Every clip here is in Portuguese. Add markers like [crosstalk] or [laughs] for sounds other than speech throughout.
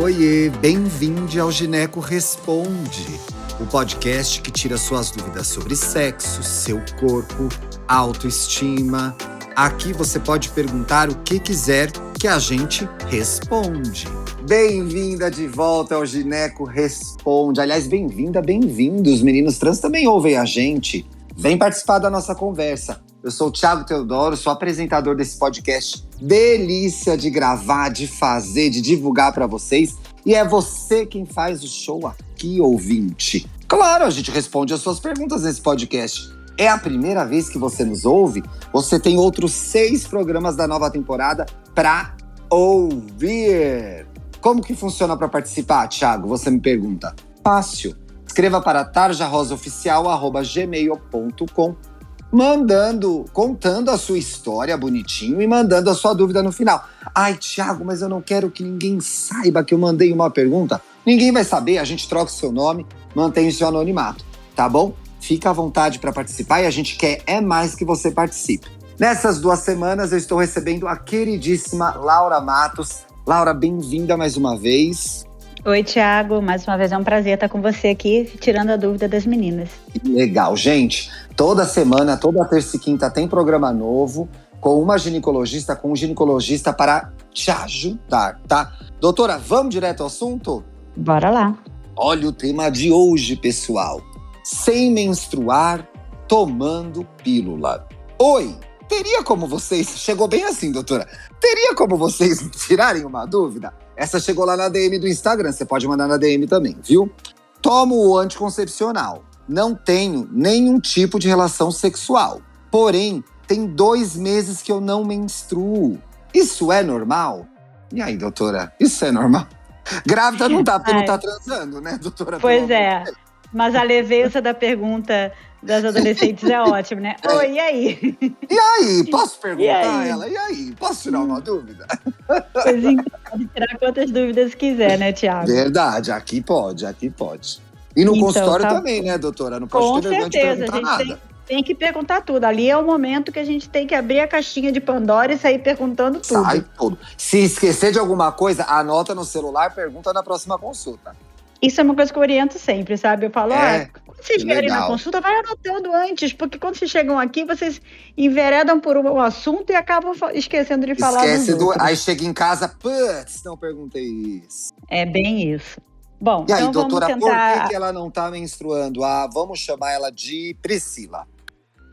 Oiê, bem-vindo ao Gineco Responde, o podcast que tira suas dúvidas sobre sexo, seu corpo, autoestima. Aqui você pode perguntar o que quiser que a gente responde. Bem-vinda de volta ao Gineco Responde. Aliás, bem-vinda, bem-vindo. Os meninos trans também ouvem a gente. Vem participar da nossa conversa. Eu sou o Thiago Teodoro, sou apresentador desse podcast. Delícia de gravar, de fazer, de divulgar para vocês. E é você quem faz o show aqui, ouvinte. Claro, a gente responde as suas perguntas nesse podcast. É a primeira vez que você nos ouve? Você tem outros seis programas da nova temporada para ouvir. Como que funciona para participar, Thiago? Você me pergunta. Fácil. Escreva para tarjarosaoficial.gmail.com mandando, contando a sua história bonitinho e mandando a sua dúvida no final. Ai, Thiago, mas eu não quero que ninguém saiba que eu mandei uma pergunta. Ninguém vai saber, a gente troca o seu nome, mantém o seu anonimato, tá bom? Fica à vontade para participar e a gente quer é mais que você participe. Nessas duas semanas eu estou recebendo a queridíssima Laura Matos. Laura, bem-vinda mais uma vez. Oi, Tiago. Mais uma vez é um prazer estar com você aqui, tirando a dúvida das meninas. Legal, gente. Toda semana, toda terça e quinta tem programa novo com uma ginecologista, com um ginecologista para te ajudar, tá? Doutora, vamos direto ao assunto? Bora lá. Olha o tema de hoje, pessoal. Sem menstruar, tomando pílula. Oi, teria como vocês. Chegou bem assim, doutora. Teria como vocês [laughs] tirarem uma dúvida? Essa chegou lá na DM do Instagram, você pode mandar na DM também, viu? Tomo o anticoncepcional. Não tenho nenhum tipo de relação sexual. Porém, tem dois meses que eu não menstruo. Isso é normal? E aí, doutora? Isso é normal? Grávida não tá, porque não tá transando, né, doutora? Pois é. Mas a leveza da pergunta das adolescentes é ótimo, né? É. Oi, e aí? E aí? Posso perguntar a ela? E aí? Posso tirar uma dúvida? Então, pode tirar quantas dúvidas quiser, né, Tiago? Verdade, aqui pode, aqui pode. E no então, consultório tá... também, né, doutora? Não pode Com ter perguntar a gente nada. Tem, tem que perguntar tudo. Ali é o momento que a gente tem que abrir a caixinha de Pandora e sair perguntando tudo. Sai tudo. Se esquecer de alguma coisa, anota no celular, pergunta na próxima consulta. Isso é uma coisa que eu oriento sempre, sabe? Eu falo, é, ah, quando vocês vierem na consulta, vai anotando antes, porque quando vocês chegam aqui, vocês enveredam por um assunto e acabam esquecendo de falar Esquece do. Aí chega em casa, putz, não perguntei isso. É bem isso. Bom, e aí, então doutora, tentar... por que, que ela não está menstruando? Ah, vamos chamar ela de Priscila.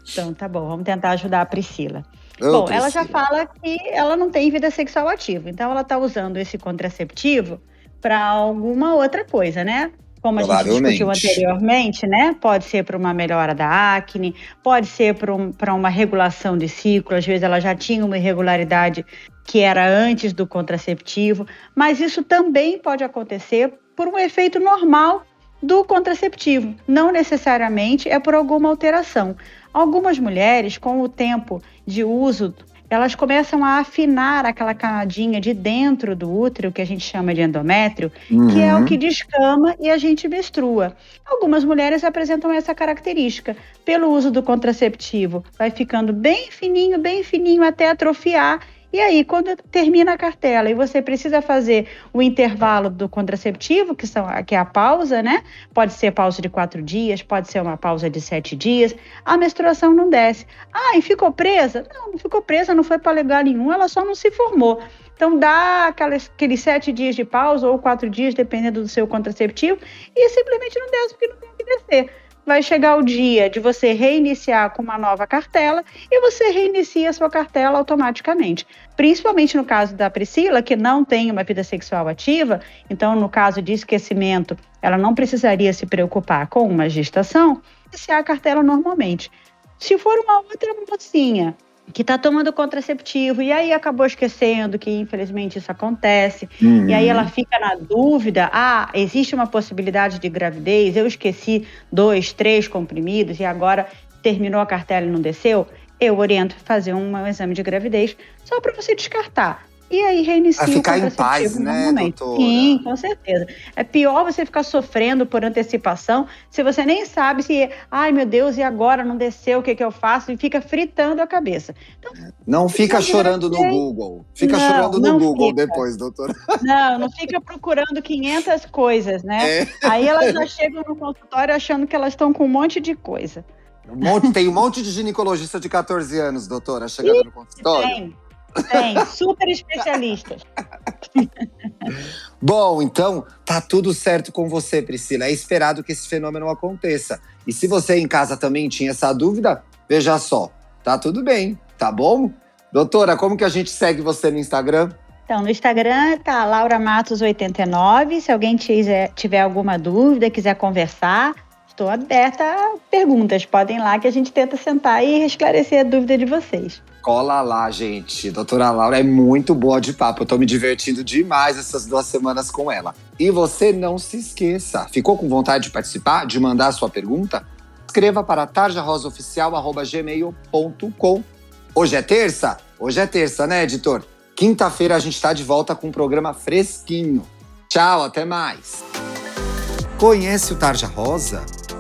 Então, tá bom, vamos tentar ajudar a Priscila. Ô, bom, Priscila. ela já fala que ela não tem vida sexual ativa, então ela está usando esse contraceptivo para alguma outra coisa, né? Como a gente discutiu anteriormente, né? Pode ser para uma melhora da acne, pode ser para um, uma regulação de ciclo, às vezes ela já tinha uma irregularidade que era antes do contraceptivo, mas isso também pode acontecer por um efeito normal do contraceptivo, não necessariamente é por alguma alteração. Algumas mulheres, com o tempo de uso elas começam a afinar aquela camadinha de dentro do útero, que a gente chama de endométrio, uhum. que é o que descama e a gente menstrua. Algumas mulheres apresentam essa característica. Pelo uso do contraceptivo, vai ficando bem fininho, bem fininho até atrofiar e aí, quando termina a cartela e você precisa fazer o intervalo do contraceptivo, que, são, que é a pausa, né? Pode ser pausa de quatro dias, pode ser uma pausa de sete dias, a menstruação não desce. Ah, e ficou presa? Não, não ficou presa, não foi para lugar nenhum, ela só não se formou. Então, dá aquelas, aqueles sete dias de pausa ou quatro dias, dependendo do seu contraceptivo, e simplesmente não desce porque não tem que descer vai chegar o dia de você reiniciar com uma nova cartela e você reinicia a sua cartela automaticamente. Principalmente no caso da Priscila, que não tem uma vida sexual ativa, então no caso de esquecimento, ela não precisaria se preocupar com uma gestação, iniciar a cartela normalmente. Se for uma outra mocinha que está tomando contraceptivo e aí acabou esquecendo que infelizmente isso acontece. Uhum. e aí ela fica na dúvida ah existe uma possibilidade de gravidez? Eu esqueci dois três comprimidos e agora terminou a cartela e não desceu? Eu oriento fazer um exame de gravidez só para você descartar e aí reinicia a ficar em paz, né, doutora? Sim, com certeza. É pior você ficar sofrendo por antecipação se você nem sabe se, ai meu Deus, e agora não desceu, o que, que eu faço? E fica fritando a cabeça. Então, não fica chorando no Google. Fica não, chorando no Google fica. depois, doutora. Não, não fica procurando 500 coisas, né? É. Aí elas já chegam no consultório achando que elas estão com um monte de coisa. Um monte, tem um monte de ginecologista de 14 anos, doutora, chegando no consultório. Tem. Tem, super especialistas. Bom, então tá tudo certo com você, Priscila. É esperado que esse fenômeno aconteça. E se você em casa também tinha essa dúvida, veja só, tá tudo bem, tá bom? Doutora, como que a gente segue você no Instagram? Então, no Instagram tá Laura Matos89. Se alguém tiver, tiver alguma dúvida, quiser conversar, estou aberta a perguntas. Podem ir lá que a gente tenta sentar e esclarecer a dúvida de vocês. Cola lá, gente. Doutora Laura é muito boa de papo. Eu tô me divertindo demais essas duas semanas com ela. E você não se esqueça. Ficou com vontade de participar, de mandar sua pergunta? Escreva para tarjarosaoficial.gmail.com. Hoje é terça? Hoje é terça, né, editor? Quinta-feira a gente está de volta com um programa fresquinho. Tchau, até mais. Conhece o Tarja Rosa?